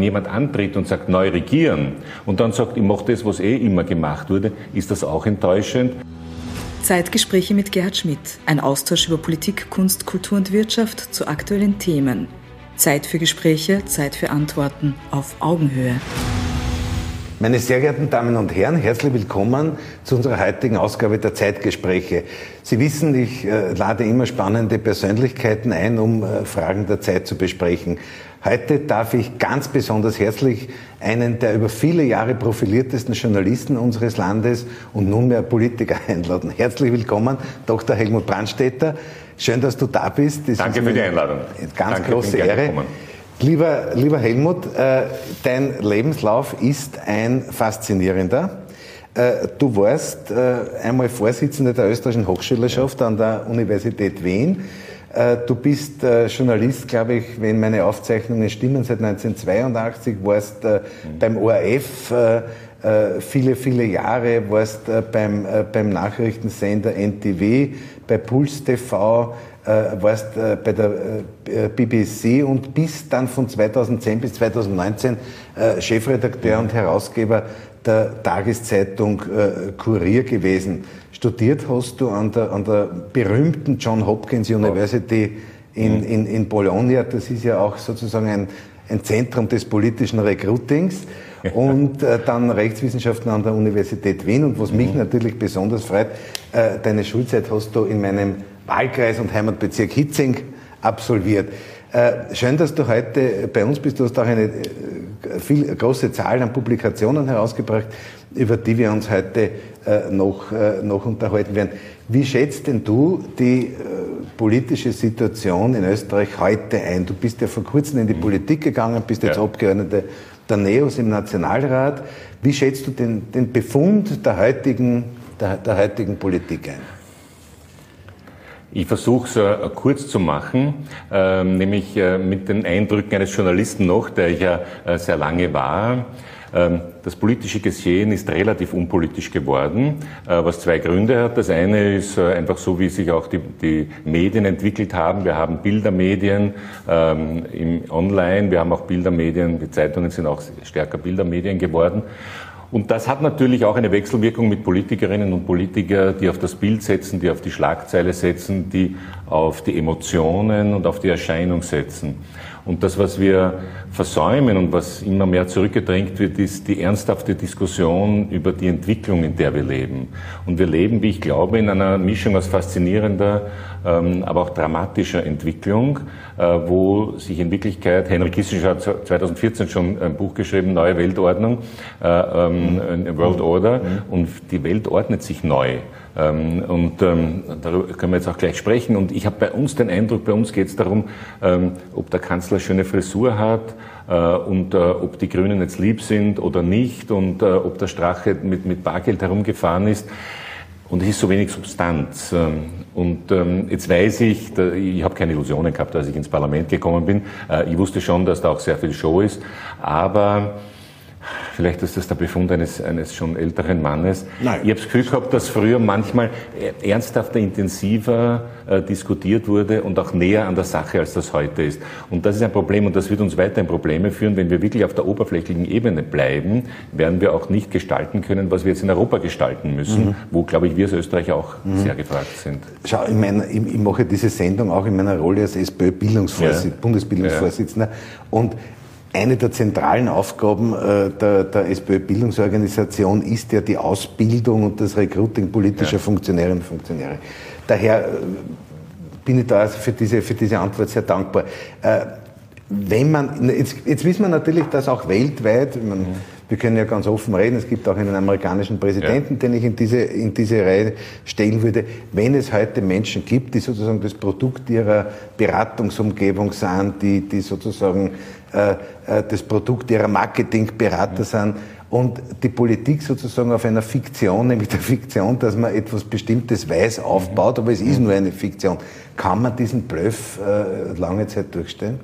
Wenn jemand antritt und sagt, neu regieren und dann sagt, ich mache das, was eh immer gemacht wurde, ist das auch enttäuschend. Zeitgespräche mit Gerhard Schmidt. Ein Austausch über Politik, Kunst, Kultur und Wirtschaft zu aktuellen Themen. Zeit für Gespräche, Zeit für Antworten auf Augenhöhe. Meine sehr geehrten Damen und Herren, herzlich willkommen zu unserer heutigen Ausgabe der Zeitgespräche. Sie wissen, ich äh, lade immer spannende Persönlichkeiten ein, um äh, Fragen der Zeit zu besprechen. Heute darf ich ganz besonders herzlich einen der über viele Jahre profiliertesten Journalisten unseres Landes und nunmehr Politiker einladen. Herzlich willkommen, Dr. Helmut Brandstätter. Schön, dass du da bist. Das Danke für die Einladung. Ganz Danke, große Ehre. Lieber, lieber Helmut, äh, dein Lebenslauf ist ein faszinierender. Äh, du warst äh, einmal Vorsitzender der österreichischen Hochschülerschaft an der Universität Wien. Äh, du bist äh, Journalist, glaube ich, wenn meine Aufzeichnungen stimmen, seit 1982, warst äh, beim ORF viele, viele Jahre, warst beim, beim Nachrichtensender NTV, bei Puls TV, warst bei der BBC und bist dann von 2010 bis 2019 Chefredakteur und Herausgeber der Tageszeitung Kurier gewesen. Studiert hast du an der, an der berühmten John Hopkins University in, mhm. in, in Bologna. Das ist ja auch sozusagen ein, ein Zentrum des politischen Recruitings. Und äh, dann Rechtswissenschaften an der Universität Wien. Und was mich mhm. natürlich besonders freut, äh, deine Schulzeit hast du in meinem Wahlkreis und Heimatbezirk Hitzing absolviert. Äh, schön, dass du heute bei uns bist. Du hast auch eine äh, viel, große Zahl an Publikationen herausgebracht, über die wir uns heute äh, noch, noch unterhalten werden. Wie schätzt denn du die politische Situation in Österreich heute ein? Du bist ja vor kurzem in die mhm. Politik gegangen, bist jetzt ja. Abgeordnete der NEOS im Nationalrat. Wie schätzt du den, den Befund der heutigen, der, der heutigen Politik ein? Ich versuche es äh, kurz zu machen, äh, nämlich äh, mit den Eindrücken eines Journalisten noch, der ich ja äh, sehr lange war. Ähm, das politische Geschehen ist relativ unpolitisch geworden, äh, was zwei Gründe hat. Das eine ist äh, einfach so, wie sich auch die, die Medien entwickelt haben. Wir haben Bildermedien ähm, im Online, wir haben auch Bildermedien, die Zeitungen sind auch stärker Bildermedien geworden. Und das hat natürlich auch eine Wechselwirkung mit Politikerinnen und Politikern, die auf das Bild setzen, die auf die Schlagzeile setzen, die auf die Emotionen und auf die Erscheinung setzen. Und das, was wir versäumen und was immer mehr zurückgedrängt wird, ist die ernsthafte Diskussion über die Entwicklung, in der wir leben. Und wir leben, wie ich glaube, in einer Mischung aus faszinierender, ähm, aber auch dramatischer Entwicklung, äh, wo sich in Wirklichkeit, Henry Kissinger hat 2014 schon ein Buch geschrieben, Neue Weltordnung, äh, ähm, World Order, mhm. und die Welt ordnet sich neu. Ähm, und ähm, darüber können wir jetzt auch gleich sprechen. Und ich habe bei uns den Eindruck, bei uns geht es darum, ähm, ob der Kanzler schöne Frisur hat äh, und äh, ob die Grünen jetzt lieb sind oder nicht und äh, ob der Strache mit, mit Bargeld herumgefahren ist. Und es ist so wenig Substanz. Und jetzt weiß ich, ich habe keine Illusionen gehabt, als ich ins Parlament gekommen bin. Ich wusste schon, dass da auch sehr viel Show ist. Aber Vielleicht ist das der Befund eines, eines schon älteren Mannes. Nein. Ich habe das Gefühl gehabt, dass früher manchmal ernsthafter, intensiver äh, diskutiert wurde und auch näher an der Sache, als das heute ist. Und das ist ein Problem und das wird uns weiter in Probleme führen. Wenn wir wirklich auf der oberflächlichen Ebene bleiben, werden wir auch nicht gestalten können, was wir jetzt in Europa gestalten müssen, mhm. wo, glaube ich, wir als Österreicher auch mhm. sehr gefragt sind. Schau, ich, meine, ich, ich, mache diese Sendung auch in meiner Rolle als SPÖ-Bildungsvorsitzender, ja. Bundesbildungsvorsitzender. Ja. Und eine der zentralen Aufgaben äh, der, der SPÖ-Bildungsorganisation ist ja die Ausbildung und das Recruiting politischer ja. Funktionäre und Funktionäre. Daher äh, bin ich da also für diese, für diese Antwort sehr dankbar. Äh, wenn man, jetzt, jetzt wissen wir natürlich, dass auch weltweit, man, mhm. wir können ja ganz offen reden, es gibt auch einen amerikanischen Präsidenten, ja. den ich in diese, in diese Reihe stellen würde, wenn es heute Menschen gibt, die sozusagen das Produkt ihrer Beratungsumgebung sind, die, die sozusagen das Produkt ihrer Marketingberater sind und die Politik sozusagen auf einer Fiktion, nämlich der Fiktion, dass man etwas Bestimmtes weiß, aufbaut, aber es ist nur eine Fiktion. Kann man diesen Bluff äh, lange Zeit durchstellen?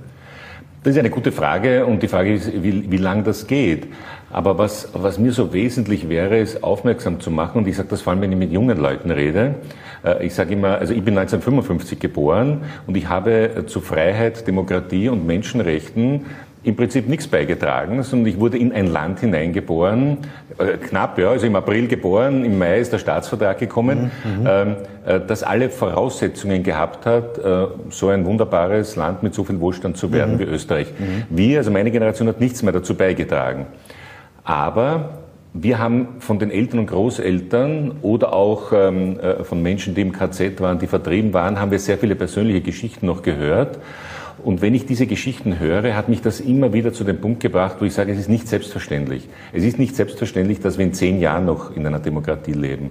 Das ist eine gute Frage und die Frage ist, wie, wie lang das geht. Aber was, was mir so wesentlich wäre, ist aufmerksam zu machen, und ich sage das vor allem, wenn ich mit jungen Leuten rede. Äh, ich sage immer, also ich bin 1955 geboren und ich habe zu Freiheit, Demokratie und Menschenrechten im Prinzip nichts beigetragen, sondern ich wurde in ein Land hineingeboren, äh, knapp, ja, also im April geboren, im Mai ist der Staatsvertrag gekommen, mhm, mhm. ähm, äh, das alle Voraussetzungen gehabt hat, äh, so ein wunderbares Land mit so viel Wohlstand zu werden mhm. wie Österreich. Mhm. Wir, also meine Generation, hat nichts mehr dazu beigetragen. Aber wir haben von den Eltern und Großeltern oder auch ähm, äh, von Menschen, die im KZ waren, die vertrieben waren, haben wir sehr viele persönliche Geschichten noch gehört. Und wenn ich diese Geschichten höre, hat mich das immer wieder zu dem Punkt gebracht, wo ich sage, es ist nicht selbstverständlich. Es ist nicht selbstverständlich, dass wir in zehn Jahren noch in einer Demokratie leben.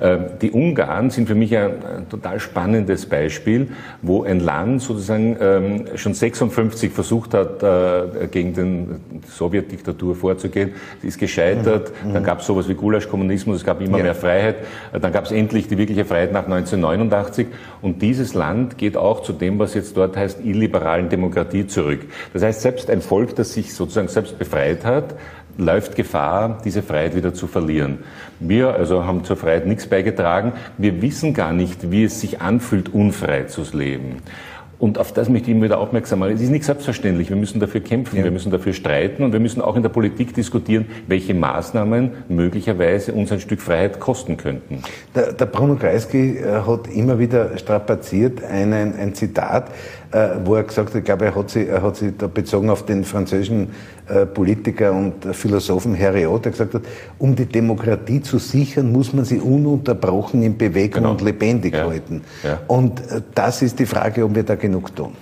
Ähm, die Ungarn sind für mich ein, total spannendes Beispiel, wo ein Land sozusagen ähm, schon 56 versucht hat, äh, gegen die Sowjetdiktatur vorzugehen. Sie ist gescheitert. Mhm. Dann gab es sowas wie Gulasch-Kommunismus, es gab immer ja. mehr Freiheit. Dann gab es endlich die wirkliche Freiheit nach 1989. Und dieses Land geht auch zu dem, was jetzt dort heißt, illiberalen Demokratie zurück. Das heißt, selbst ein Volk, das sich sozusagen selbst befreit hat, läuft Gefahr, diese Freiheit wieder zu verlieren. Wir also haben zur Freiheit nichts beigetragen. Wir wissen gar nicht, wie es sich anfühlt, unfrei zu leben. Und auf das möchte ich immer wieder aufmerksam machen. Es ist nicht selbstverständlich. Wir müssen dafür kämpfen, ja. wir müssen dafür streiten und wir müssen auch in der Politik diskutieren, welche Maßnahmen möglicherweise uns ein Stück Freiheit kosten könnten. Der, der Bruno Kreisky äh, hat immer wieder strapaziert einen, ein Zitat, wo er gesagt hat, ich glaube, er hat sich, er hat sich da bezogen auf den französischen äh, Politiker und Philosophen Heriot, der gesagt hat, um die Demokratie zu sichern, muss man sie ununterbrochen in Bewegung genau. und lebendig ja. halten. Ja. Und äh, das ist die Frage, ob wir da genug tun.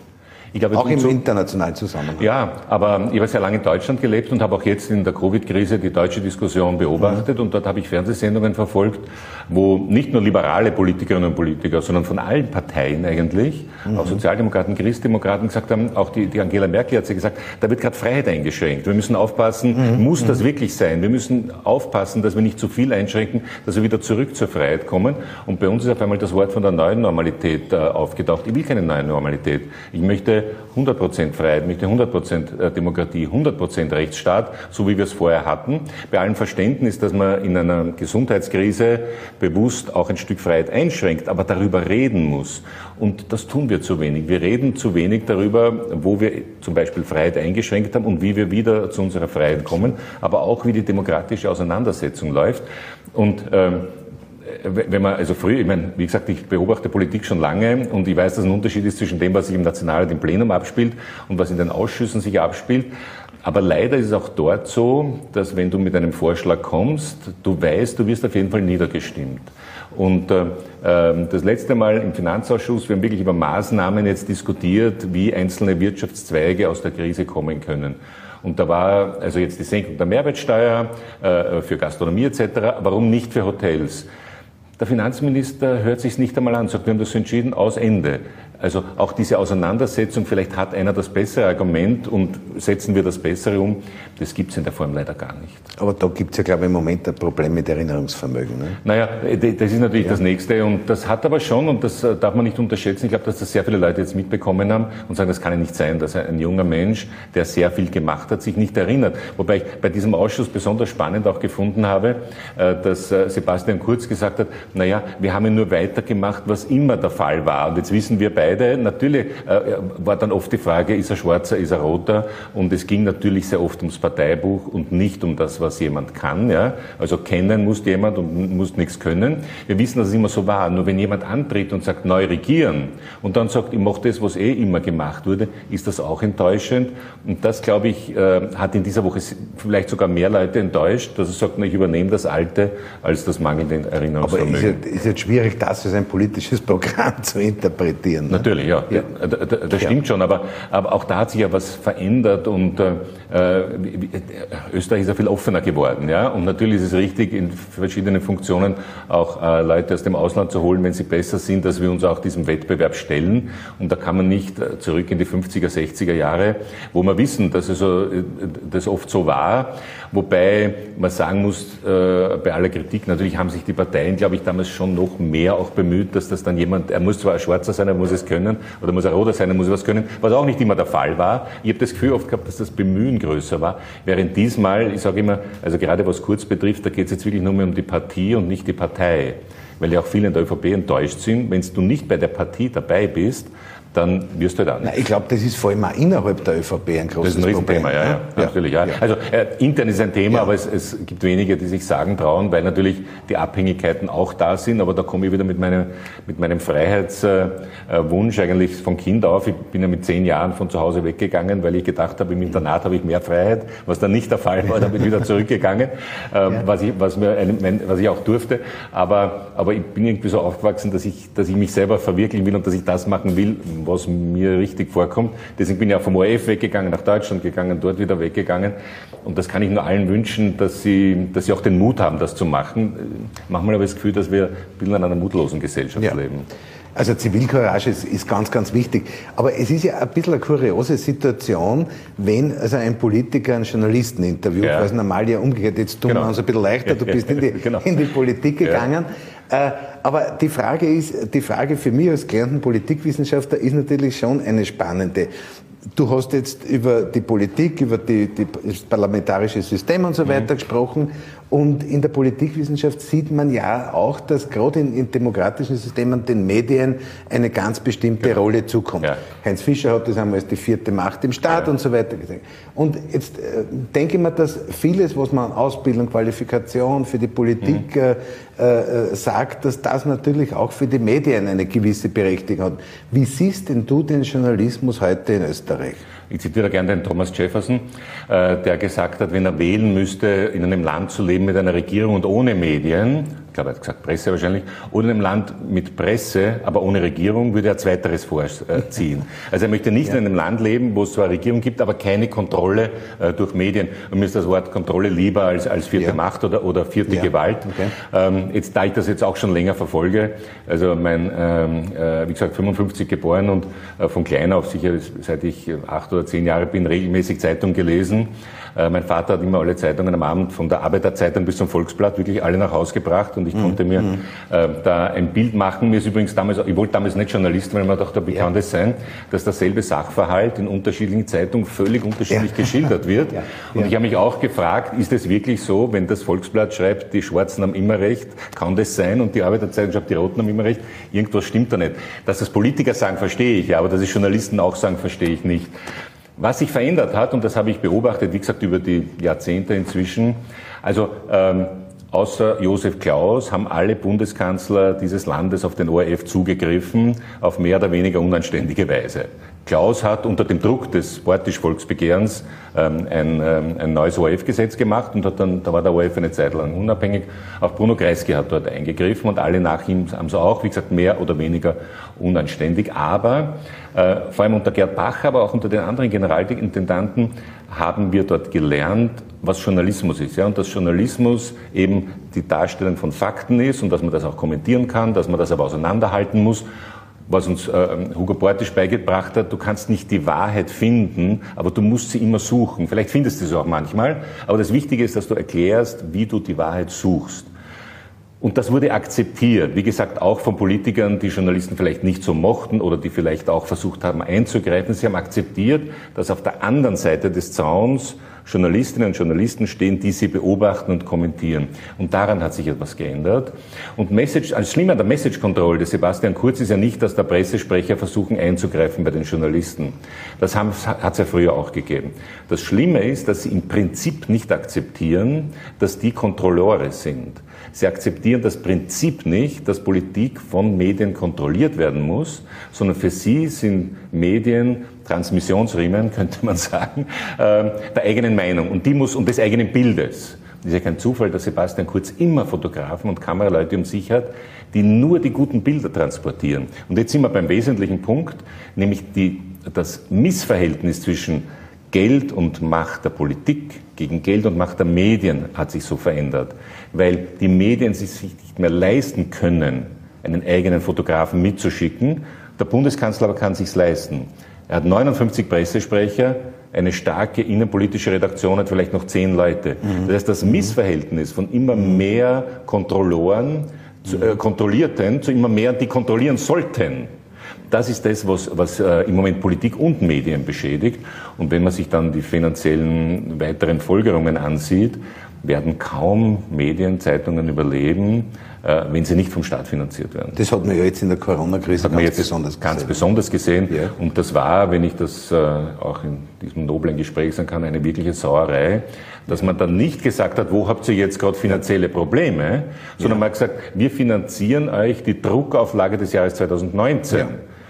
Glaube, auch im so, internationalen Zusammenhang. Ja, aber ich habe sehr lange in Deutschland gelebt und habe auch jetzt in der Covid-Krise die deutsche Diskussion beobachtet mhm. und dort habe ich Fernsehsendungen verfolgt, wo nicht nur liberale Politikerinnen und Politiker, sondern von allen Parteien eigentlich, mhm. auch Sozialdemokraten, Christdemokraten gesagt haben, auch die, die Angela Merkel hat sie gesagt, da wird gerade Freiheit eingeschränkt. Wir müssen aufpassen, mhm. muss das mhm. wirklich sein? Wir müssen aufpassen, dass wir nicht zu viel einschränken, dass wir wieder zurück zur Freiheit kommen. Und bei uns ist auf einmal das Wort von der neuen Normalität äh, aufgetaucht. Ich will keine neue Normalität. Ich möchte 100% Freiheit, möchte 100% äh, Demokratie, 100% Rechtsstaat, so wie wir es vorher hatten. Bei allem Verständnis, dass man in einer Gesundheitskrise bewusst auch ein Stück Freiheit einschränkt, aber darüber reden muss. Und das tun wir zu wenig. Wir reden zu wenig darüber, wo wir zum Beispiel Freiheit eingeschränkt haben und wie wir wieder zu unserer Freiheit kommen, aber auch wie die demokratische Auseinandersetzung läuft. Und ähm, wenn man, also früher, ich meine, wie gesagt, ich beobachte Politik schon lange und ich weiß, dass ein Unterschied ist zwischen dem, was sich im Nationalrat im Plenum abspielt und was in den Ausschüssen sich abspielt. Aber leider ist es auch dort so, dass wenn du mit einem Vorschlag kommst, du weißt, du wirst auf jeden Fall niedergestimmt. Und äh, ähm, das letzte Mal im Finanzausschuss, wir haben wirklich über Maßnahmen jetzt diskutiert, wie einzelne Wirtschaftszweige aus der Krise kommen können. Und da war also jetzt die Senkung der Mehrwertsteuer äh, für Gastronomie etc. Warum nicht für Hotels? Der Finanzminister hört sich nicht einmal an, sagt, wir haben das entschieden, aus Ende. Also auch diese Auseinandersetzung, vielleicht hat einer das bessere Argument und setzen wir das Bessere um, das gibt es in der Form leider gar nicht. Aber da gibt es ja, glaube ich, im Moment ein Problem mit Erinnerungsvermögen. Ne? Naja, das ist natürlich ja. das Nächste und das hat aber schon, und das äh, darf man nicht unterschätzen, ich glaube, dass das sehr viele Leute jetzt mitbekommen haben und sagen, das kann ja nicht sein, dass ein junger Mensch, der sehr viel gemacht hat, sich nicht erinnert. Wobei ich bei diesem Ausschuss besonders spannend auch gefunden habe, äh, dass äh, Sebastian Kurz gesagt hat, naja, wir haben ja nur weitergemacht, was immer der Fall war. Und jetzt wissen wir beide, beide. Natürlich äh, war dann oft die Frage, ist er schwarzer, ist er roter? Und es ging natürlich sehr oft ums Parteibuch und nicht um das, was jemand kann. Ja? Also kennen muss jemand und muss nichts können. Wir wissen, dass es immer so war. Nur wenn jemand antritt und sagt, neu regieren und dann sagt, ich mache das, was eh immer gemacht wurde, ist das auch enttäuschend. Und das, glaube ich, äh, hat in dieser Woche vielleicht sogar mehr Leute enttäuscht, dass er sagt, na, ich übernehme das Alte als das mangelnde Erinnerungsvermögen. Aber ist, ist jetzt schwierig, das als ein politisches Programm zu interpretieren. Natürlich, ja. ja. Das, stimmt schon, aber, aber auch da hat sich ja was verändert und äh, äh Österreich ist ja viel offener geworden. Ja? Und natürlich ist es richtig, in verschiedenen Funktionen auch äh, Leute aus dem Ausland zu holen, wenn sie besser sind, dass wir uns auch diesem Wettbewerb stellen. Und da kann man nicht äh, zurück in die 50er, 60er Jahre, wo wir wissen, dass also, das oft so war. Wobei man sagen muss, äh, bei aller Kritik, natürlich haben sich die Parteien, glaube ich, damals schon noch mehr auch bemüht, dass das dann jemand, er muss zwar ein Schwarzer sein, er muss es können, oder muss er roter sein, er muss was können, was auch nicht immer der Fall war. Ich habe das Gefühl oft gehabt, dass das Bemühen größer war, während diesmal, ich sage immer, also gerade was Kurz betrifft, da geht es jetzt wirklich nur mehr um die Partie und nicht die Partei. Weil ja auch viele in der ÖVP enttäuscht sind, wenn du nicht bei der Partie dabei bist, dann wirst du da nicht. ich glaube, das ist vor allem auch innerhalb der ÖVP ein großes Problem. Das ist ein Riesenthema, ja, ja, ja, natürlich. Ja. Also äh, intern ist ein Thema, aber es, es, gibt wenige, die sich sagen trauen, weil natürlich die Abhängigkeiten auch da sind. Aber da komme ich wieder mit meinem, mit meinem Freiheitswunsch äh, eigentlich von Kind auf. Ich bin ja mit zehn Jahren von zu Hause weggegangen, weil ich gedacht habe, im Internat habe ich mehr Freiheit, was dann nicht der Fall war. Da bin ich wieder zurückgegangen, ähm, was, ich, was, mir, was ich auch durfte. Aber, aber ich bin irgendwie so aufgewachsen, dass ich, dass ich mich selber verwirklichen will und dass ich das machen will, was mir richtig vorkommt. Deswegen bin ich auch vom ORF weggegangen, nach Deutschland gegangen, dort wieder weggegangen. Und das kann ich nur allen wünschen, dass sie, dass sie auch den Mut haben, das zu machen. Manchmal habe ich das Gefühl, dass wir ein bisschen in einer mutlosen Gesellschaft ja. leben. Also Zivilcourage ist, ist, ganz, ganz wichtig. Aber es ist ja ein bisschen eine kuriose Situation, wenn also ein Politiker einen Journalisten interviewt, ja. weil es normal ja umgekehrt. Jetzt tun genau. wir uns ein bisschen leichter, du bist in die, genau. in die Politik gegangen. Ja. Äh, aber die Frage ist, die Frage für mich als gelernten Politikwissenschaftler ist natürlich schon eine spannende. Du hast jetzt über die Politik, über die, die das parlamentarische System und so mhm. weiter gesprochen. Und in der Politikwissenschaft sieht man ja auch, dass gerade in, in demokratischen Systemen den Medien eine ganz bestimmte ja. Rolle zukommt. Ja. Heinz Fischer hat das einmal als die vierte Macht im Staat ja. und so weiter gesagt. Und jetzt äh, denke ich mir, dass vieles, was man Ausbildung, Qualifikation für die Politik mhm. äh, äh, sagt, dass das natürlich auch für die Medien eine gewisse Berechtigung hat. Wie siehst denn du den Journalismus heute in Österreich? Ich zitiere gerne den Thomas Jefferson, äh, der gesagt hat, wenn er wählen müsste, in einem Land zu leben mit einer Regierung und ohne Medien, ich glaube, er hat gesagt Presse wahrscheinlich, oder in einem Land mit Presse, aber ohne Regierung, würde er zweiteres vorziehen. Also er möchte nicht ja. in einem Land leben, wo es zwar Regierung gibt, aber keine Kontrolle äh, durch Medien. Und mir ist das Wort Kontrolle lieber als, als vierte ja. Macht oder, oder vierte ja. Gewalt. Okay. Ähm, jetzt, da ich das jetzt auch schon länger verfolge, also mein, ähm, äh, wie gesagt, 55 geboren und äh, von klein auf sicher, seit ich acht oder zehn Jahre bin, regelmäßig Zeitung gelesen. Äh, mein Vater hat immer alle Zeitungen am Abend von der Arbeiterzeitung bis zum Volksblatt wirklich alle nach Hause gebracht und ich mhm. konnte mir mhm. äh, da ein Bild machen. Mir ist übrigens damals, ich wollte damals nicht Journalist, weil man dachte, wie kann das sein, dass derselbe Sachverhalt in unterschiedlichen Zeitungen völlig unterschiedlich geschildert wird. Und ich habe mich auch gefragt, ist es wirklich so, wenn das Volksblatt schreibt, die Schwarzen haben immer recht, kann das sein? Und die Arbeiterzeitung schreibt, die Roten haben immer recht. Irgendwas stimmt da nicht. Dass das Politiker sagen, verstehe ich, ja, aber dass es Journalisten auch sagen, verstehe ich nicht. Was sich verändert hat, und das habe ich beobachtet, wie gesagt, über die Jahrzehnte inzwischen, also ähm, außer Josef Klaus haben alle Bundeskanzler dieses Landes auf den ORF zugegriffen, auf mehr oder weniger unanständige Weise. Klaus hat unter dem Druck des Sportisch-Volksbegehrens ähm, ein, ähm, ein neues ORF-Gesetz gemacht und hat dann, da war der ORF eine Zeit lang unabhängig. Auch Bruno Kreisky hat dort eingegriffen und alle nach ihm haben es auch, wie gesagt, mehr oder weniger unanständig. Aber äh, vor allem unter Gerd Bach, aber auch unter den anderen Generalintendanten haben wir dort gelernt, was Journalismus ist. Ja? Und dass Journalismus eben die Darstellung von Fakten ist und dass man das auch kommentieren kann, dass man das aber auseinanderhalten muss was uns äh, Hugo Bortisch beigebracht hat, du kannst nicht die Wahrheit finden, aber du musst sie immer suchen. Vielleicht findest du sie auch manchmal, aber das Wichtige ist, dass du erklärst, wie du die Wahrheit suchst. Und das wurde akzeptiert, wie gesagt, auch von Politikern, die Journalisten vielleicht nicht so mochten oder die vielleicht auch versucht haben einzugreifen. Sie haben akzeptiert, dass auf der anderen Seite des Zauns Journalistinnen und Journalisten stehen, die sie beobachten und kommentieren. Und daran hat sich etwas geändert. Und Message, als Schlimme an der Message Control des Sebastian Kurz ist ja nicht, dass der Pressesprecher versuchen einzugreifen bei den Journalisten. Das hat es ja früher auch gegeben. Das Schlimme ist, dass sie im Prinzip nicht akzeptieren, dass die Kontrolleure sind. Sie akzeptieren das Prinzip nicht, dass Politik von Medien kontrolliert werden muss, sondern für sie sind Medien Transmissionsriemen, könnte man sagen, äh, der eigenen Meinung und die muss und des eigenen Bildes. Es ist ja kein Zufall, dass Sebastian Kurz immer Fotografen und Kameraleute um sich hat, die nur die guten Bilder transportieren. Und jetzt sind wir beim wesentlichen Punkt, nämlich die, das Missverhältnis zwischen Geld und Macht der Politik gegen Geld und Macht der Medien hat sich so verändert, weil die Medien sich nicht mehr leisten können, einen eigenen Fotografen mitzuschicken. Der Bundeskanzler aber kann sich's leisten. Er hat 59 Pressesprecher, eine starke innenpolitische Redaktion hat vielleicht noch zehn Leute. Mhm. Das heißt, das Missverhältnis von immer mehr Kontrolloren, zu, äh, Kontrollierten zu immer mehr, die kontrollieren sollten, das ist das, was, was äh, im Moment Politik und Medien beschädigt. Und wenn man sich dann die finanziellen weiteren Folgerungen ansieht, werden kaum Medien, Zeitungen überleben, wenn sie nicht vom Staat finanziert werden. Das hat man ja jetzt in der Corona-Krise ganz besonders ganz gesehen. besonders gesehen. Ja. Und das war, wenn ich das äh, auch in diesem noblen Gespräch sagen kann, eine wirkliche Sauerei, dass man dann nicht gesagt hat, wo habt ihr jetzt gerade finanzielle Probleme, sondern ja. man hat gesagt, wir finanzieren euch die Druckauflage des Jahres 2019. Ja.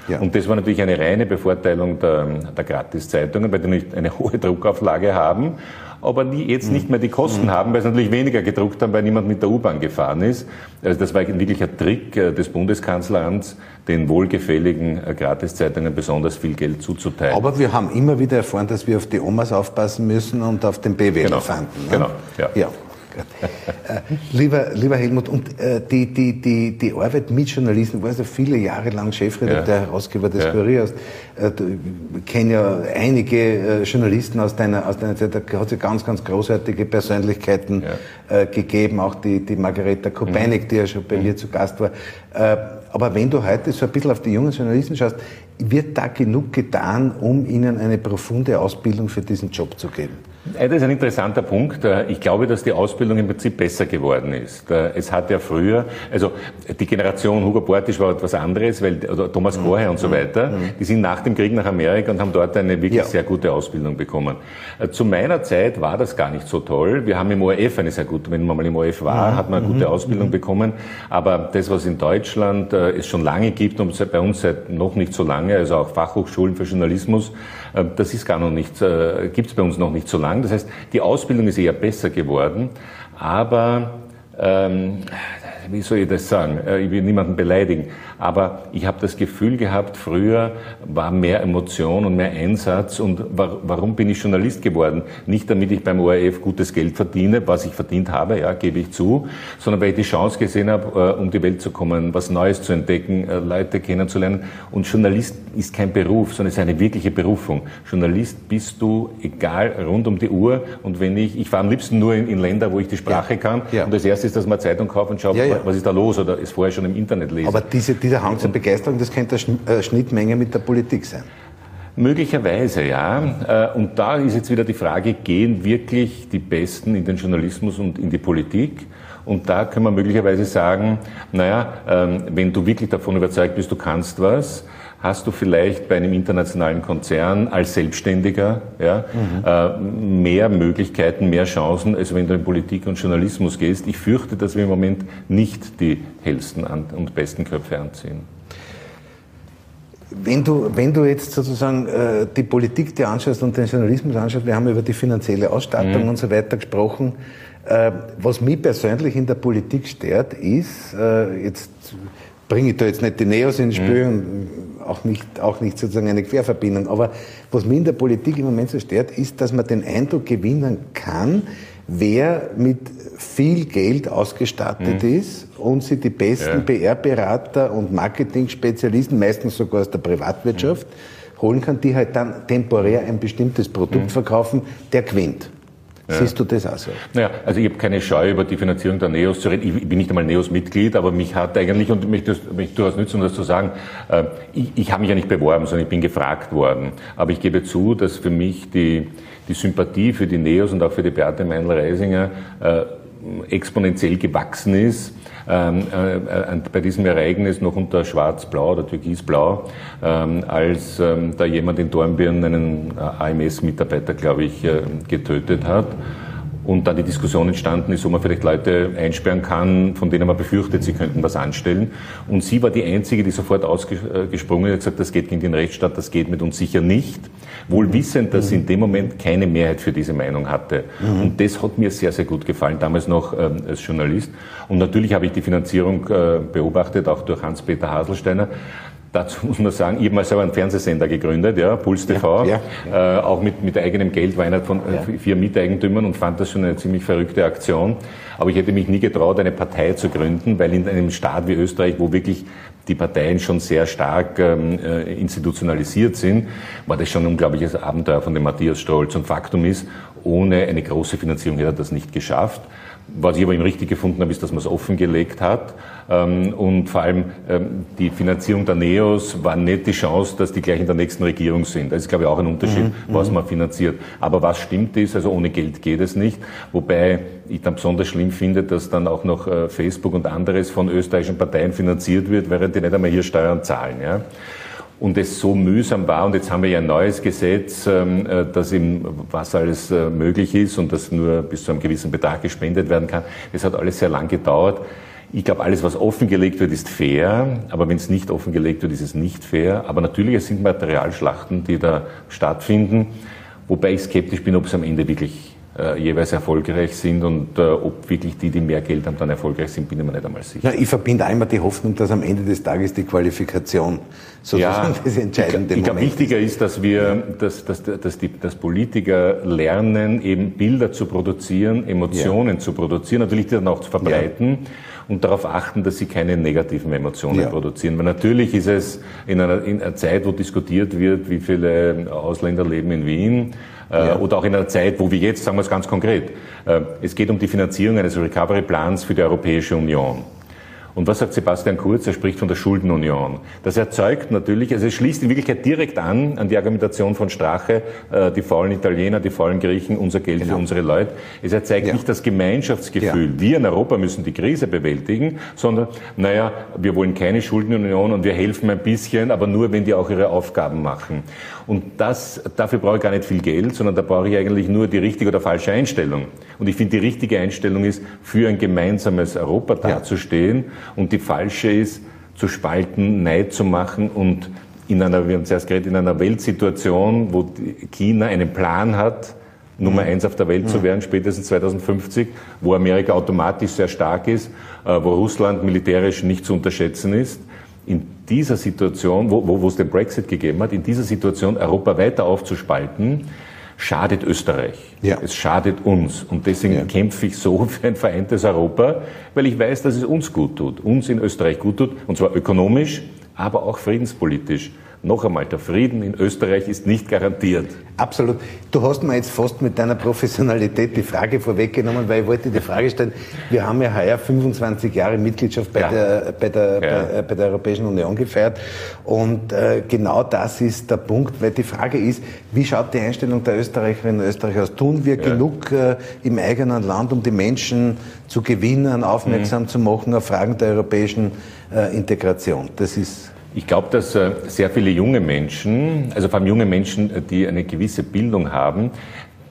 Ja. Und das war natürlich eine reine Bevorteilung der, der Gratiszeitungen, weil die eine hohe Druckauflage haben aber die jetzt nicht mehr die Kosten mhm. haben, weil sie natürlich weniger gedruckt haben, weil niemand mit der U-Bahn gefahren ist. Also das war wirklich ein Trick äh, des Bundeskanzleramts, den wohlgefälligen äh, Gratiszeitungen besonders viel Geld zuzuteilen. Aber wir haben immer wieder erfahren, dass wir auf die Omas aufpassen müssen und auf den BWL-Fanden. Genau. Ne? genau, ja. ja. Äh, lieber, lieber Helmut, und äh, die, die, die, die Arbeit mit Journalisten, du warst ja viele Jahre lang Chefredakteur, ja. Herausgeber des ja. Kuriers. Äh, du kenne ja einige äh, Journalisten aus deiner, aus deiner Zeit, da hat es ja ganz, ganz großartige Persönlichkeiten ja. äh, gegeben, auch die, die Margareta Kopeinik, mhm. die ja schon bei mhm. mir zu Gast war. Äh, aber wenn du heute so ein bisschen auf die jungen Journalisten schaust, wird da genug getan, um ihnen eine profunde Ausbildung für diesen Job zu geben? Das ist ein interessanter Punkt. Ich glaube, dass die Ausbildung im Prinzip besser geworden ist. Es hat ja früher, also die Generation Hugo Bortisch war etwas anderes, weil oder Thomas mhm. Korhe und so mhm. weiter, mhm. die sind nach dem Krieg nach Amerika und haben dort eine wirklich ja. sehr gute Ausbildung bekommen. Zu meiner Zeit war das gar nicht so toll. Wir haben im ORF eine sehr gute, wenn man mal im ORF war, hat man eine gute Ausbildung bekommen. Aber das, was in Deutschland äh, es schon lange gibt und bei uns seit noch nicht so lange, also auch Fachhochschulen für Journalismus, äh, das ist gar noch nicht, äh, gibt es bei uns noch nicht so lange. Das heißt, die Ausbildung ist eher besser geworden, aber ähm, wie soll ich das sagen? Äh, ich will niemanden beleidigen. Aber ich habe das Gefühl gehabt, früher war mehr Emotion und mehr Einsatz. Und warum bin ich Journalist geworden? Nicht damit ich beim ORF gutes Geld verdiene, was ich verdient habe, ja, gebe ich zu, sondern weil ich die Chance gesehen habe, äh, um die Welt zu kommen, was Neues zu entdecken, äh, Leute kennenzulernen. Und Journalist ist kein Beruf, sondern es ist eine wirkliche Berufung. Journalist bist du, egal, rund um die Uhr. Und wenn ich, ich fahre am liebsten nur in, in Länder, wo ich die Sprache ja. kann. Ja. Und das erste ist, dass man Zeitung kauft und schaut, ja, was ist da los oder es vorher schon im Internet lesen. Aber diese, dieser Hang zur Begeisterung, das könnte eine äh, Schnittmenge mit der Politik sein. Möglicherweise, ja. Äh, und da ist jetzt wieder die Frage, gehen wirklich die Besten in den Journalismus und in die Politik? Und da können wir möglicherweise sagen, naja, ähm, wenn du wirklich davon überzeugt bist, du kannst was, hast du vielleicht bei einem internationalen Konzern als Selbstständiger ja, mhm. äh, mehr Möglichkeiten, mehr Chancen, als wenn du in Politik und Journalismus gehst. Ich fürchte, dass wir im Moment nicht die hellsten und besten Köpfe anziehen. Wenn du, wenn du jetzt sozusagen äh, die Politik dir anschaust und den Journalismus anschaust, wir haben über die finanzielle Ausstattung mhm. und so weiter gesprochen. Äh, was mich persönlich in der Politik stört, ist, äh, jetzt bringe ich da jetzt nicht die Neos ins Spiel mhm. Auch nicht, auch nicht sozusagen eine Querverbindung. Aber was mich in der Politik im Moment so stört, ist, dass man den Eindruck gewinnen kann, wer mit viel Geld ausgestattet mhm. ist und sie die besten ja. PR-Berater und Marketing-Spezialisten, meistens sogar aus der Privatwirtschaft, mhm. holen kann, die halt dann temporär ein bestimmtes Produkt mhm. verkaufen, der gewinnt. Ja. Siehst du das auch so? Naja, also ich habe keine Scheu, über die Finanzierung der NEOS zu reden. Ich bin nicht einmal NEOS-Mitglied, aber mich hat eigentlich, und ich möchte mich durchaus nützen, um das zu sagen, äh, ich, ich habe mich ja nicht beworben, sondern ich bin gefragt worden. Aber ich gebe zu, dass für mich die, die Sympathie für die NEOS und auch für die Beate Meinl-Reisinger äh, exponentiell gewachsen ist ähm, äh, äh, bei diesem Ereignis noch unter Schwarz-Blau oder Türkis-Blau, ähm, als ähm, da jemand in Dornbirn einen äh, AMS-Mitarbeiter, glaube ich, äh, getötet hat und dann die Diskussion entstanden ist, wo man vielleicht Leute einsperren kann, von denen man befürchtet, sie könnten was anstellen. Und sie war die Einzige, die sofort ausgesprungen hat und gesagt, das geht gegen den Rechtsstaat, das geht mit uns sicher nicht. Wohl wissend, dass sie in dem Moment keine Mehrheit für diese Meinung hatte. Mhm. Und das hat mir sehr, sehr gut gefallen, damals noch ähm, als Journalist. Und natürlich habe ich die Finanzierung äh, beobachtet, auch durch Hans-Peter Haselsteiner. Dazu muss man sagen, ich habe mal selber einen Fernsehsender gegründet, ja, Puls TV, ja, ja, Äh, auch mit, mit eigenem Geld, war einer von äh, vier Miteigentümern und fand das schon eine ziemlich verrückte Aktion. Aber ich hätte mich nie getraut, eine Partei zu gründen, weil in einem Staat wie Österreich, wo wirklich die Parteien schon sehr stark ähm, äh, institutionalisiert sind, war das schon ein unglaubliches Abenteuer von dem Matthias Strolz. Und Faktum ist, ohne eine große Finanzierung hätte er das nicht geschafft. Was ich aber ihm richtig gefunden habe, ist, dass man es offengelegt hat. Ähm, und vor allem ähm, die Finanzierung der NEOS war nicht die Chance, dass die gleich in der nächsten Regierung sind. Das ist, glaube ich, auch ein Unterschied, mhm. was mhm. man finanziert. Aber was stimmt ist, also ohne Geld geht es nicht. Wobei ich dann besonders schlimm finde, dass dann auch noch äh, Facebook und anderes von österreichischen Parteien finanziert wird, während die nicht einmal hier Steuern zahlen. Ja? Und es so mühsam war. Und jetzt haben wir ja ein neues Gesetz, ähm, äh, das eben, was alles äh, möglich ist und das nur bis zu einem gewissen Betrag gespendet werden kann. Es hat alles sehr lang gedauert. Ich glaube, alles, was offengelegt wird, ist fair, aber wenn es nicht offengelegt wird, ist es nicht fair. Aber natürlich, es sind Materialschlachten, die da stattfinden, wobei ich skeptisch bin, ob es am Ende wirklich jeweils erfolgreich sind und äh, ob wirklich die, die mehr Geld haben, dann erfolgreich sind, bin ich mir nicht einmal sicher. Ja, ich verbinde einmal die Hoffnung, dass am Ende des Tages die Qualifikation sozusagen ja, das entscheidende ich, ich glaube, wichtiger ist, dass wir, dass, dass, dass, die, dass Politiker lernen, eben Bilder zu produzieren, Emotionen ja. zu produzieren, natürlich die dann auch zu verbreiten. Ja und darauf achten, dass sie keine negativen Emotionen ja. produzieren. Weil natürlich ist es in einer, in einer Zeit, wo diskutiert wird, wie viele Ausländer leben in Wien, äh, ja. oder auch in einer Zeit, wo wir jetzt, sagen wir es ganz konkret, äh, es geht um die Finanzierung eines Recovery Plans für die Europäische Union. Und was sagt Sebastian Kurz? Er spricht von der Schuldenunion. Das erzeugt natürlich, also es schließt in Wirklichkeit direkt an an die Argumentation von Strache, äh, die faulen Italiener, die faulen Griechen, unser Geld genau. für unsere Leute. Es erzeugt ja. nicht das Gemeinschaftsgefühl, ja. wir in Europa müssen die Krise bewältigen, sondern, naja, wir wollen keine Schuldenunion und wir helfen ein bisschen, aber nur, wenn die auch ihre Aufgaben machen. Und das, dafür brauche ich gar nicht viel Geld, sondern da brauche ich eigentlich nur die richtige oder falsche Einstellung. Und ich finde, die richtige Einstellung ist, für ein gemeinsames Europa dazustehen. Ja. Und die falsche ist, zu spalten, Neid zu machen und in einer, wir haben zuerst geredet, in einer Weltsituation, wo China einen Plan hat, Nummer eins auf der Welt zu mhm. werden, spätestens 2050, wo Amerika automatisch sehr stark ist, äh, wo Russland militärisch nicht zu unterschätzen ist, in dieser Situation, wo, wo, wo es den Brexit gegeben hat, in dieser Situation Europa weiter aufzuspalten, schadet Österreich. Ja. Es schadet uns. Und deswegen ja. kämpfe ich so für ein vereintes Europa, weil ich weiß, dass es uns gut tut, uns in Österreich gut tut, und zwar ökonomisch, aber auch friedenspolitisch. Noch einmal, der Frieden in Österreich ist nicht garantiert. Absolut. Du hast mir jetzt fast mit deiner Professionalität die Frage vorweggenommen, weil ich wollte die Frage stellen, wir haben ja heuer 25 Jahre Mitgliedschaft bei, ja. der, bei, der, ja. bei, äh, bei, der Europäischen Union gefeiert und äh, genau das ist der Punkt, weil die Frage ist, wie schaut die Einstellung der Österreicherinnen und Österreicher aus? Tun wir ja. genug äh, im eigenen Land, um die Menschen zu gewinnen, aufmerksam mhm. zu machen auf Fragen der europäischen äh, Integration? Das ist ich glaube, dass äh, sehr viele junge Menschen, also vor allem junge Menschen, äh, die eine gewisse Bildung haben,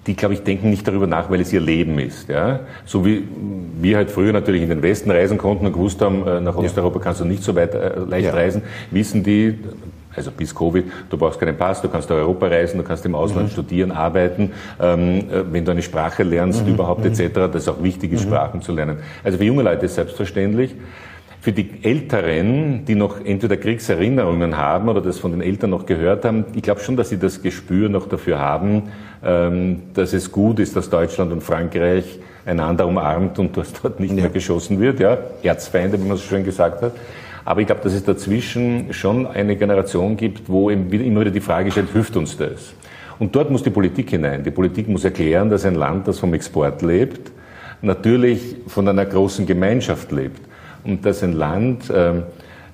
die, glaube ich, denken nicht darüber nach, weil es ihr Leben ist. Ja? So wie wir halt früher natürlich in den Westen reisen konnten und gewusst haben, äh, nach Osteuropa kannst du nicht so weit leicht ja. reisen, wissen die, also bis Covid, du brauchst keinen Pass, du kannst durch Europa reisen, du kannst im Ausland mhm. studieren, arbeiten, ähm, wenn du eine Sprache lernst, mhm. überhaupt mhm. etc., das ist auch wichtig ist, mhm. Sprachen zu lernen. Also für junge Leute ist selbstverständlich. Für die Älteren, die noch entweder Kriegserinnerungen haben oder das von den Eltern noch gehört haben, ich glaube schon, dass sie das Gespür noch dafür haben, ähm, dass es gut ist, dass Deutschland und Frankreich einander umarmt und dass dort nicht ja. mehr geschossen wird. Ja, Erzfeinde, wie man so schön gesagt hat. Aber ich glaube, dass es dazwischen schon eine Generation gibt, wo immer wieder die Frage stellt, hilft uns das? Und dort muss die Politik hinein. Die Politik muss erklären, dass ein Land, das vom Export lebt, natürlich von einer großen Gemeinschaft lebt und dass ein Land, ähm,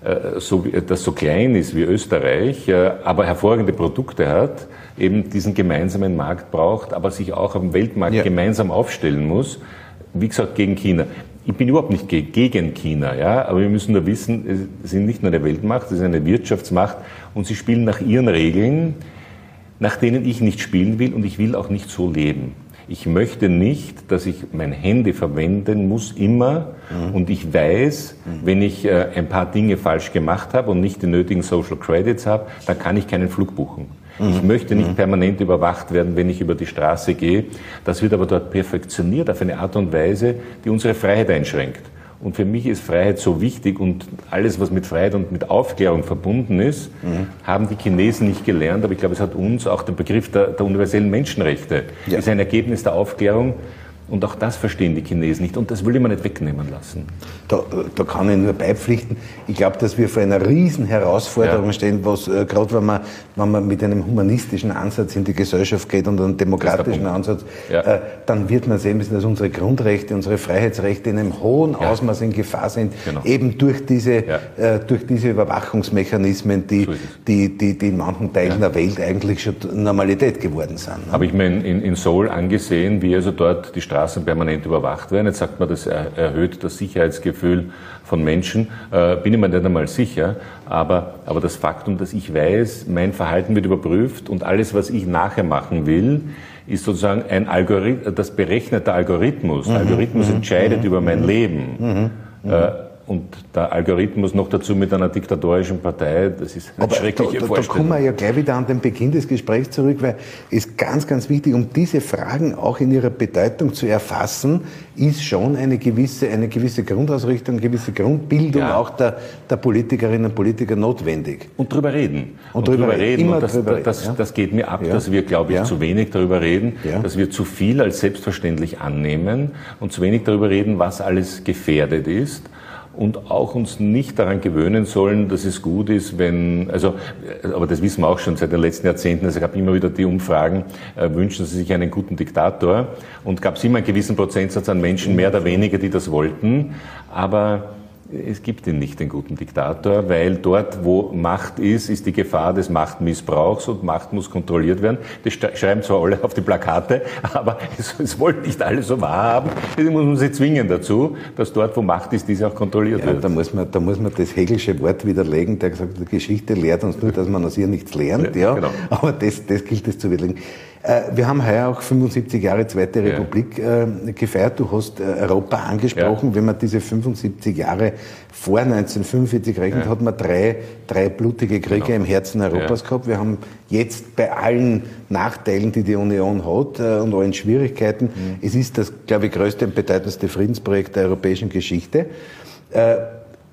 äh, so, das so klein ist wie Österreich, äh, aber hervorragende Produkte hat, eben diesen gemeinsamen Markt braucht, aber sich auch am Weltmarkt ja. gemeinsam aufstellen muss, wie gesagt, gegen China. Ich bin überhaupt nicht gegen China, ja, aber wir müssen nur wissen, sie sind nicht nur eine Weltmacht, sie sind eine Wirtschaftsmacht und sie spielen nach ihren Regeln, nach denen ich nicht spielen will und ich will auch nicht so leben. Ich möchte nicht, dass ich mein Handy verwenden muss immer mhm. und ich weiß, mhm. wenn ich äh, ein paar Dinge falsch gemacht habe und nicht die nötigen Social Credits habe, dann kann ich keinen Flug buchen. Mhm. Ich möchte nicht mhm. permanent überwacht werden, wenn ich über die Straße gehe. Das wird aber dort perfektioniert auf eine Art und Weise, die unsere Freiheit einschränkt. Und für mich ist Freiheit so wichtig und alles, was mit Freiheit und mit Aufklärung verbunden ist, mhm. haben die Chinesen nicht gelernt. Aber ich glaube, es hat uns auch der Begriff der, der universellen Menschenrechte ja. ist ein Ergebnis der Aufklärung. Und auch das verstehen die Chinesen nicht und das will ich mir nicht wegnehmen lassen. Da, da kann ich nur beipflichten. Ich glaube, dass wir vor einer riesen Herausforderung ja. stehen, was äh, gerade wenn man, wenn man mit einem humanistischen Ansatz in die Gesellschaft geht und einem demokratischen Ansatz, ja. äh, dann wird man sehen müssen, dass unsere Grundrechte, unsere Freiheitsrechte in einem hohen ja. Ausmaß in Gefahr sind, genau. eben durch diese, äh, durch diese Überwachungsmechanismen, die, die, die, die in manchen Teilen der Welt eigentlich schon Normalität geworden sind. Ne? Habe ich mir in, in Seoul angesehen, wie also dort die Straßen permanent überwacht werden. Jetzt sagt man, das erhöht das Sicherheitsgefühl von Menschen. Äh, bin ich mir nicht einmal sicher. Aber, aber das Faktum, dass ich weiß, mein Verhalten wird überprüft und alles, was ich nachher machen will, ist sozusagen ein Algorithmus, das berechnete Algorithmus. Mhm. Algorithmus mhm. entscheidet mhm. über mein mhm. Leben. Mhm. Äh, und der Algorithmus noch dazu mit einer diktatorischen Partei, das ist eine Aber schreckliche da, da, Da kommen wir ja gleich wieder an den Beginn des Gesprächs zurück, weil es ganz, ganz wichtig, um diese Fragen auch in ihrer Bedeutung zu erfassen, ist schon eine gewisse, eine gewisse Grundausrichtung, eine gewisse Grundbildung ja. auch der, der Politikerinnen und Politiker notwendig. Und drüber reden. Und, und drüber, drüber reden. Immer das, drüber reden, das, ja. das geht mir ab, ja. dass wir, glaube ich, zu wenig darüber reden, dass wir zu viel als selbstverständlich annehmen und zu wenig darüber reden, was alles gefährdet ist und auch uns nicht daran gewöhnen sollen, dass es gut ist, wenn, also, aber das wissen wir auch schon seit den letzten Jahrzehnten, also es gab immer wieder die Umfragen, äh, wünschen Sie sich einen guten Diktator? Und gab es immer einen gewissen Prozentsatz an Menschen, mehr oder weniger, die das wollten, aber es gibt ihn nicht, den guten Diktator, weil dort, wo Macht ist, ist die Gefahr des Machtmissbrauchs und Macht muss kontrolliert werden. Das schreiben zwar alle auf die Plakate, aber es, es wollen nicht alle so wahrhaben. Deswegen muss man sie zwingen dazu, dass dort, wo Macht ist, diese auch kontrolliert ja, wird. Da muss, man, da muss man das Hegelsche Wort widerlegen, der gesagt hat, die Geschichte lehrt uns nur, dass man aus ihr nichts lernt. Ja, genau. Aber das, das gilt es zu widerlegen. Äh, wir haben heuer auch 75 Jahre Zweite ja. Republik äh, gefeiert. Du hast äh, Europa angesprochen. Ja. Wenn man diese 75 Jahre vor 1945 rechnet, ja. hat man drei, drei blutige Kriege genau. im Herzen Europas gehabt. Wir haben jetzt bei allen Nachteilen, die die Union hat und allen Schwierigkeiten, mhm. es ist das, glaube ich, größte und bedeutendste Friedensprojekt der europäischen Geschichte.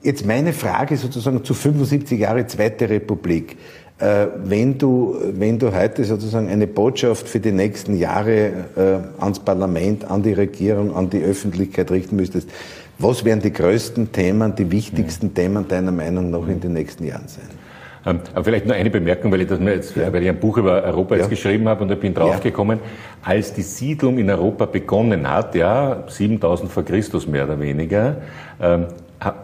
Jetzt meine Frage sozusagen zu 75 Jahre Zweite Republik. Äh, wenn du, wenn du heute sozusagen eine Botschaft für die nächsten Jahre äh, ans Parlament, an die Regierung, an die Öffentlichkeit richten müsstest, was wären die größten Themen, die wichtigsten ja. Themen deiner Meinung nach in den nächsten Jahren sein? Ähm, aber vielleicht nur eine Bemerkung, weil ich, das mir jetzt, ja. weil ich ein Buch über Europa jetzt ja. geschrieben habe und ich bin draufgekommen, ja. als die Siedlung in Europa begonnen hat, ja, 7000 vor Christus mehr oder weniger, ähm,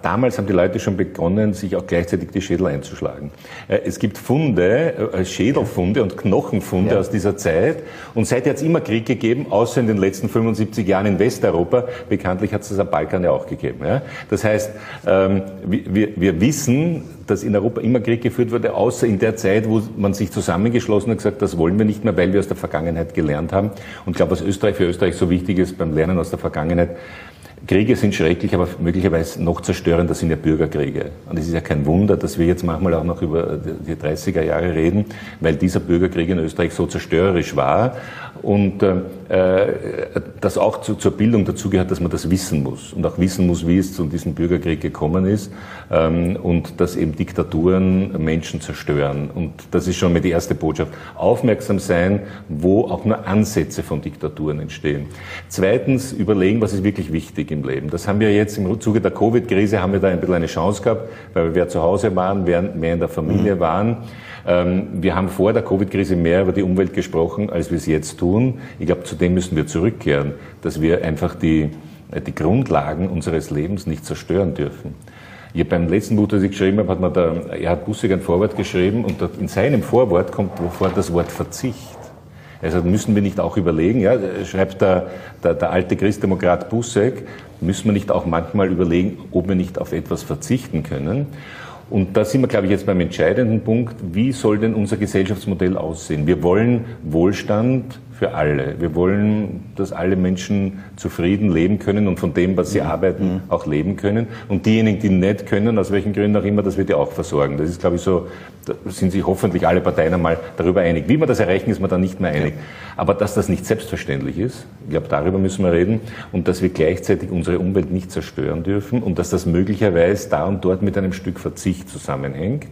damals haben die Leute schon begonnen, sich auch gleichzeitig die Schädel einzuschlagen. Äh, es gibt Funde, äh, Schädelfunde und Knochenfunde ja. aus dieser Zeit. Und seither hat es immer Krieg gegeben, außer in den letzten 75 Jahren in Westeuropa. Bekanntlich hat es das am Balkan ja auch gegeben. Das heißt, ähm, wir wissen, dass in Europa immer Krieg geführt wurde, außer in der Zeit, wo man sich zusammengeschlossen hat und gesagt, das wollen wir nicht mehr, weil wir aus der Vergangenheit gelernt haben. Und ich glaube, was Österreich für Österreich so wichtig ist beim Lernen aus der Vergangenheit, Kriege sind schrecklich, aber möglicherweise noch zerstörender sind ja Bürgerkriege. Und es ist ja kein Wunder, dass wir jetzt manchmal auch noch über die 30er Jahre reden, weil dieser Bürgerkrieg in Österreich so zerstörerisch war und äh, das auch zu, zur Bildung dazu gehört, dass man das wissen muss und auch wissen muss, wie es zu diesem Bürgerkrieg gekommen ist ähm, und dass eben Diktaturen Menschen zerstören. Und das ist schon mal die erste Botschaft. Aufmerksam sein, wo auch nur Ansätze von Diktaturen entstehen. Zweitens überlegen, was ist wirklich wichtig im Leben. Das haben wir jetzt im Zuge der Covid-Krise haben wir da ein bisschen eine Chance gehabt, weil wir zu Hause waren, mehr in der Familie mhm. waren. Ähm, wir haben vor der Covid-Krise mehr über die Umwelt gesprochen, als wir es jetzt tun. Ich glaube, zu dem müssen wir zurückkehren, dass wir einfach die, äh, die Grundlagen unseres Lebens nicht zerstören dürfen. Ich beim letzten Buch, das ich geschrieben habe, hat mir der Erhard Bussig ein Vorwort geschrieben und in seinem Vorwort kommt vor das Wort Verzicht. Also müssen wir nicht auch überlegen, ja, schreibt der, der, der alte Christdemokrat Bussek, müssen wir nicht auch manchmal überlegen, ob wir nicht auf etwas verzichten können. Und da sind wir, glaube ich, jetzt beim entscheidenden Punkt, wie soll denn unser Gesellschaftsmodell aussehen? Wir wollen Wohlstand für alle. Wir wollen, dass alle Menschen zufrieden leben können und von dem, was sie mhm. arbeiten, mhm. auch leben können. Und diejenigen, die nicht können, aus welchen Gründen auch immer, das wird ja auch versorgen. Das ist, glaube ich, so, da sind sich hoffentlich alle Parteien einmal darüber einig. Wie wir das erreichen, ist man dann nicht mehr einig. Aber dass das nicht selbstverständlich ist, ich glaube, darüber müssen wir reden. Und dass wir gleichzeitig unsere Umwelt nicht zerstören dürfen und dass das möglicherweise da und dort mit einem Stück Verzicht zusammenhängt.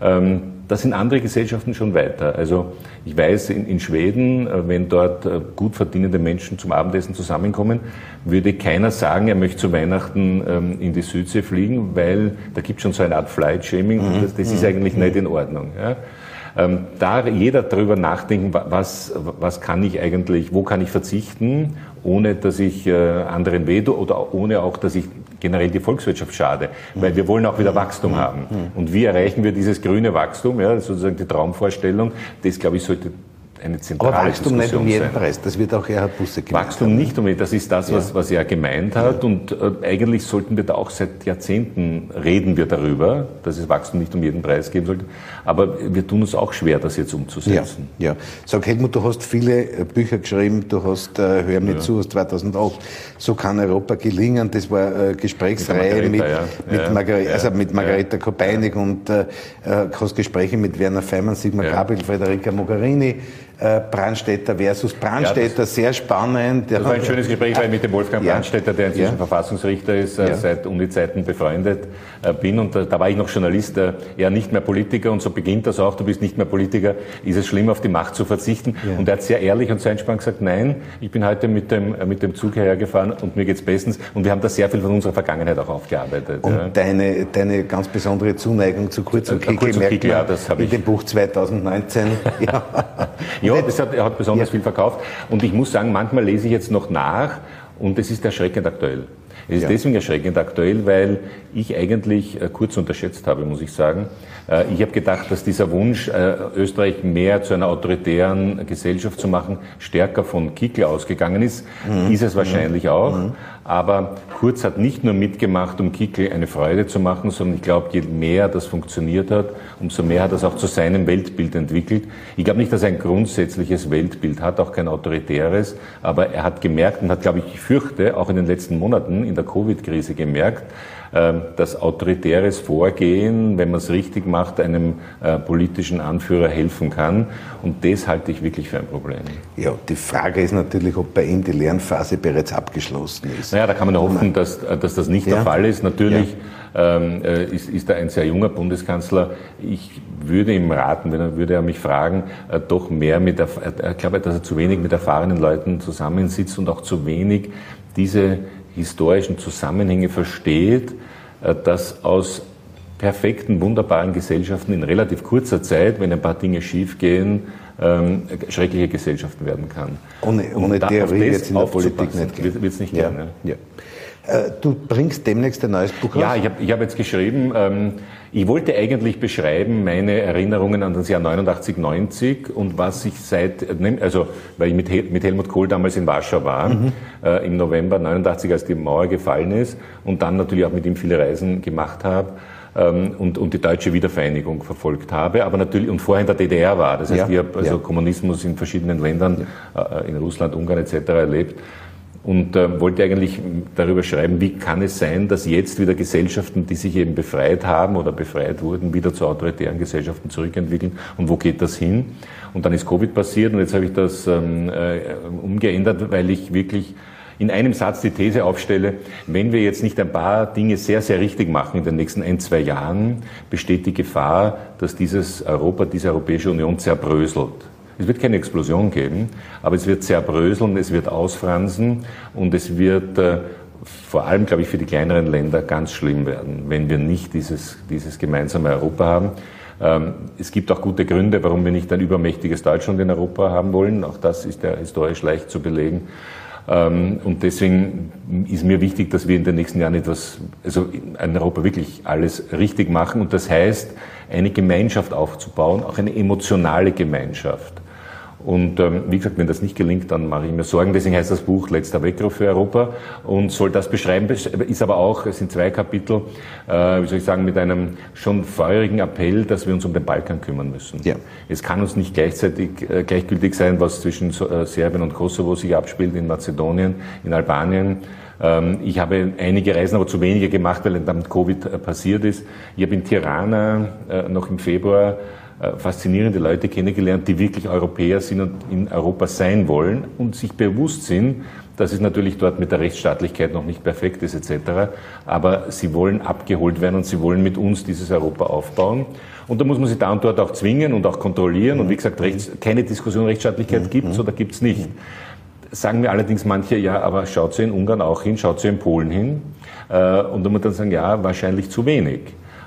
Ähm, da sind andere Gesellschaften schon weiter. Also ich weiß, in, in Schweden, äh, wenn dort äh, gut verdienende Menschen zum Abendessen zusammenkommen, würde keiner sagen, er möchte zu Weihnachten ähm, in die Südsee fliegen, weil da gibt es schon so eine Art Flight-Shaming mhm. das, das, ist eigentlich nicht in Ordnung. Ja? Ähm, da jeder darüber nachdenken, was, was kann ich eigentlich, wo kann ich verzichten, ohne dass ich äh, anderen weh oder ohne auch, dass ich generell die Volkswirtschaft schade, weil wir wollen auch wieder Wachstum haben. Und wie erreichen wir dieses grüne Wachstum, ja, sozusagen die Traumvorstellung, das glaube ich sollte eine zentrale Aber Wachstum Diskussion nicht um jeden sein. Preis, das wird auch Gerhard Busse gemeint Wachstum haben. nicht um jeden, das ist das, was, ja. was er gemeint hat. Ja. Und äh, eigentlich sollten wir da auch seit Jahrzehnten reden wir darüber, dass es Wachstum nicht um jeden Preis geben sollte. Aber wir tun uns auch schwer, das jetzt umzusetzen. Ja, ja. Sag Helmut, du hast viele äh, Bücher geschrieben, du hast äh, Hör mir ja. zu aus 2008, So kann Europa gelingen, das war äh, Gesprächsreihe mit, Margareta, mit, ja. Margareta, also mit Margareta Kopeinig und äh, äh, hast Gespräche mit Werner Feimann, Sigmar. Gabriel, Federica Mogherini, äh, Brandstätter versus Brandstätter, ja, sehr spannend. Das war ein schönes Gespräch, weil ich mit dem Wolfgang ja. Brandstätter, der inzwischen ja. Verfassungsrichter ist, äh, ja. seit Uni-Zeiten befreundet äh, bin. Und da war ich noch Journalist, er nicht mehr Politiker. Und so beginnt das auch, du bist nicht mehr Politiker, ist es schlimm, auf die Macht zu verzichten. Und er hat sehr ehrlich und sehr entspannt gesagt, nein, ich bin heute mit dem, mit dem Zug hergefahren und mir geht's bestens. Und wir haben da sehr viel von unserer Vergangenheit auch aufgearbeitet. Und deine, deine ganz besondere Zuneigung zu Kurz und Kickel, Kurz und Kickel ja, das habe ich. In dem Buch 2019. ja. Ja, das hat, er hat besonders ja. viel verkauft. Und ich muss sagen, manchmal lese ich jetzt noch nach und es ist erschreckend aktuell. Es ist ja. deswegen erschreckend aktuell, weil ich eigentlich äh, kurz unterschätzt habe, muss ich sagen. Äh, ich habe gedacht, dass dieser Wunsch, äh, Österreich mehr zu einer autoritären Gesellschaft zu machen, stärker von Kickl ausgegangen ist. Mhm. Ist es wahrscheinlich mhm. auch. Mhm. Aber Kurz hat nicht nur mitgemacht, um Kickl eine Freude zu machen, sondern ich glaube, je mehr das funktioniert hat, umso mehr hat das auch zu seinem Weltbild entwickelt. Ich glaube nicht, dass er ein grundsätzliches Weltbild hat, auch kein autoritäres, aber er hat gemerkt und hat, glaube ich, ich fürchte, auch in den letzten Monaten in der Covid-Krise gemerkt, dass autoritäres Vorgehen, wenn man es richtig macht, einem äh, politischen Anführer helfen kann. Und das halte ich wirklich für ein Problem. Ja, die Frage ist natürlich, ob bei ihm die Lernphase bereits abgeschlossen ist. Naja, da kann man hoffen, dass, äh, dass das nicht ja. der Fall ist. Natürlich ja. ähm, äh, ist, ist er ein sehr junger Bundeskanzler. Ich würde ihm raten, wenn er würde er mich fragen, äh, doch mehr mit, ich glaube, dass er zu wenig mit erfahrenen Leuten zusammensitzt und auch zu wenig diese historischen Zusammenhänge versteht, äh, dass aus perfekten, wunderbaren Gesellschaften in relativ kurzer Zeit, wenn ein paar Dinge schiefgehen, ähm, schreckliche Gesellschaften werden kann. Ohne, ohne Theorie jetzt in der Politik nicht gehen. Wird es nicht ja. gehen. Ja. Äh, du bringst demnächst ein neues Buch raus? Ja, ich habe ich hab jetzt geschrieben, ähm, ich wollte eigentlich beschreiben meine Erinnerungen an das Jahr 89, 90 und was ich seit, also weil ich mit, Hel mit Helmut Kohl damals in Warschau war, mhm. äh, im November 89, als die Mauer gefallen ist und dann natürlich auch mit ihm viele Reisen gemacht habe ähm, und, und die deutsche Wiedervereinigung verfolgt habe, aber natürlich und vorher in der DDR war. Das heißt, ja, ich habe also ja. Kommunismus in verschiedenen Ländern, ja. äh, in Russland, Ungarn etc. erlebt und äh, wollte eigentlich darüber schreiben, wie kann es sein, dass jetzt wieder Gesellschaften, die sich eben befreit haben oder befreit wurden, wieder zu autoritären Gesellschaften zurückentwickeln und wo geht das hin? Und dann ist Covid passiert und jetzt habe ich das ähm, äh, umgeändert, weil ich wirklich in einem Satz die These aufstelle, wenn wir jetzt nicht ein paar Dinge sehr, sehr richtig machen in den nächsten ein, zwei Jahren, besteht die Gefahr, dass dieses Europa, diese Europäische Union zerbröselt. Es wird keine Explosion geben, aber es wird zerbröseln, es wird ausfransen und es wird äh, vor allem, glaube ich, für die kleineren Länder ganz schlimm werden, wenn wir nicht dieses, dieses gemeinsame Europa haben. Ähm, es gibt auch gute Gründe, warum wir nicht ein übermächtiges Deutschland in Europa haben wollen. Auch das ist ja historisch leicht zu belegen. Ähm, und deswegen ist mir wichtig, dass wir in den nächsten Jahren etwas, also in Europa wirklich alles richtig machen. Und das heißt, eine Gemeinschaft aufzubauen, auch eine emotionale Gemeinschaft. Und ähm, wie gesagt, wenn das nicht gelingt, dann mache ich mir Sorgen. Deswegen heißt das Buch Letzter Weckruf für Europa und soll das beschreiben, ist aber auch, es sind zwei Kapitel, äh, wie soll ich sagen, mit einem schon feurigen Appell, dass wir uns um den Balkan kümmern müssen. Ja. Es kann uns nicht gleichzeitig äh, gleichgültig sein, was zwischen äh, Serbien und Kosovo sich abspielt, in Mazedonien, in Albanien. Ähm, ich habe einige Reisen, aber zu wenige gemacht, weil dann Covid äh, passiert ist. Ich habe in Tirana äh, noch im Februar faszinierende Leute kennengelernt, die wirklich Europäer sind und in Europa sein wollen und sich bewusst sind, dass es natürlich dort mit der Rechtsstaatlichkeit noch nicht perfekt ist etc. Aber sie wollen abgeholt werden und sie wollen mit uns dieses Europa aufbauen. Und da muss man sie da und dort auch zwingen und auch kontrollieren. Und wie gesagt, Rechts, keine Diskussion Rechtsstaatlichkeit gibt es oder gibt es nicht. Sagen mir allerdings manche, ja, aber schaut sie in Ungarn auch hin, schaut sie in Polen hin. Äh, und dann muss man dann sagen, ja, wahrscheinlich zu wenig.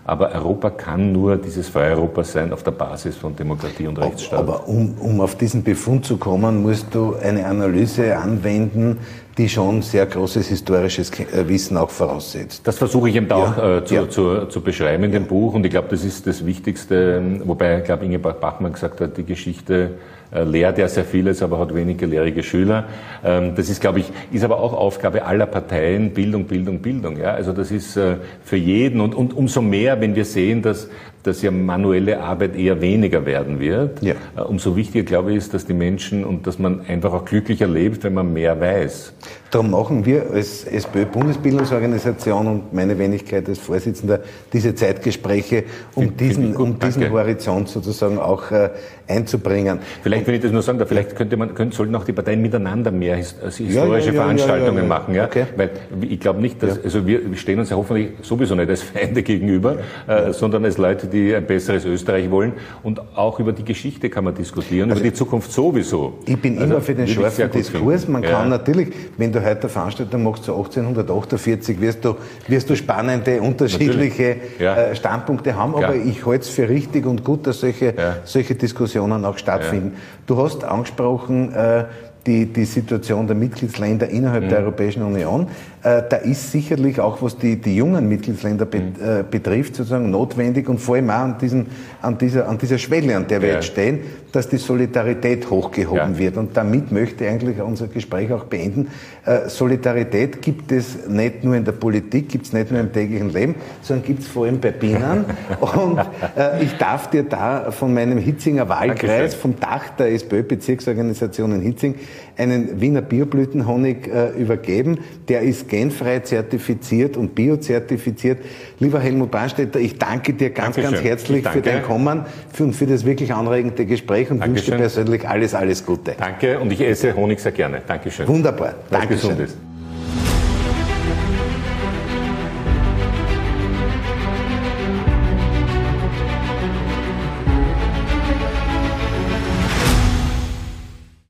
Aber Europa kann nur dieses freie Europa sein auf der Basis von Demokratie und Rechtsstaat. Aber um, um auf diesen Befund zu kommen, musst du eine Analyse anwenden, die schon sehr großes historisches äh, Wissen auch voraussetzt. Das versuche ich eben ja, auch äh, zu, ja. zu, zu, beschreiben in dem Buch und ich glaube, das ist das Wichtigste, wobei, ich glaube, Ingeborg Bachmann gesagt hat, die Geschichte lehrt ja sehr vieles, aber hat wenige lehrige Schüler. Ähm, das ist, glaube ich, ist aber auch Aufgabe aller Parteien, Bildung, Bildung, Bildung. Ja? Also das ist äh, für jeden und, und umso mehr, wenn wir sehen, dass, dass ja manuelle Arbeit eher weniger werden wird, ja. Äh, umso wichtiger, glaube ich, ist, dass die Menschen und dass man einfach auch glücklicher lebt, wenn man mehr weiß. Darum machen wir als SPÖ-Bundesbildungsorganisation und meine Wenigkeit als Vorsitzender diese Zeitgespräche, um diesen, um diesen Horizont sozusagen auch äh, einzubringen. Vielleicht, wenn ich das nur sagen darf, vielleicht könnte man, könnte, sollten auch die Parteien miteinander mehr also historische ja, ja, Veranstaltungen machen, ja? Okay. Weil ich glaube nicht, dass, also wir stehen uns ja hoffentlich sowieso nicht als Feinde gegenüber, äh, sondern als Leute, die ein besseres Österreich wollen. Und auch über die Geschichte kann man diskutieren, also über die Zukunft sowieso. Ich bin also, immer für den scharfen Diskurs. Man kann natürlich, wenn du heute Veranstaltung machst zu 1848, wirst du, wirst du spannende, unterschiedliche ja. Äh, Standpunkte haben. Aber ich halte es für richtig und gut, dass solche, ja. solche Diskussionen auch stattfinden. Du hast angesprochen, äh, die, die Situation der Mitgliedsländer innerhalb mhm. der Europäischen Union. Äh, da ist sicherlich auch, was die, die jungen Mitgliedsländer be, mhm. äh, betrifft, sozusagen notwendig und vor allem auch an, diesen, an, dieser, an dieser Schwelle, an der wir ja. jetzt stehen, dass die Solidarität hochgehoben ja. wird. Und damit möchte ich eigentlich unser Gespräch auch beenden. Äh, Solidarität gibt es nicht nur in der Politik, gibt es nicht nur im täglichen Leben, sondern gibt es vor allem bei Bienen. und äh, ich darf dir da von meinem Hitzinger Wahlkreis, vom Dach der SPÖ-Bezirksorganisation in Hitzing, einen Wiener Bioblütenhonig äh, übergeben. Der ist genfrei zertifiziert und biozertifiziert. Lieber Helmut Barstetter, ich danke dir ganz, Dankeschön. ganz herzlich für dein Kommen und für das wirklich anregende Gespräch und Dankeschön. wünsche dir persönlich alles, alles Gute. Danke und ich esse Honig sehr gerne. Dankeschön. Wunderbar. Dankeschön. Gesundes.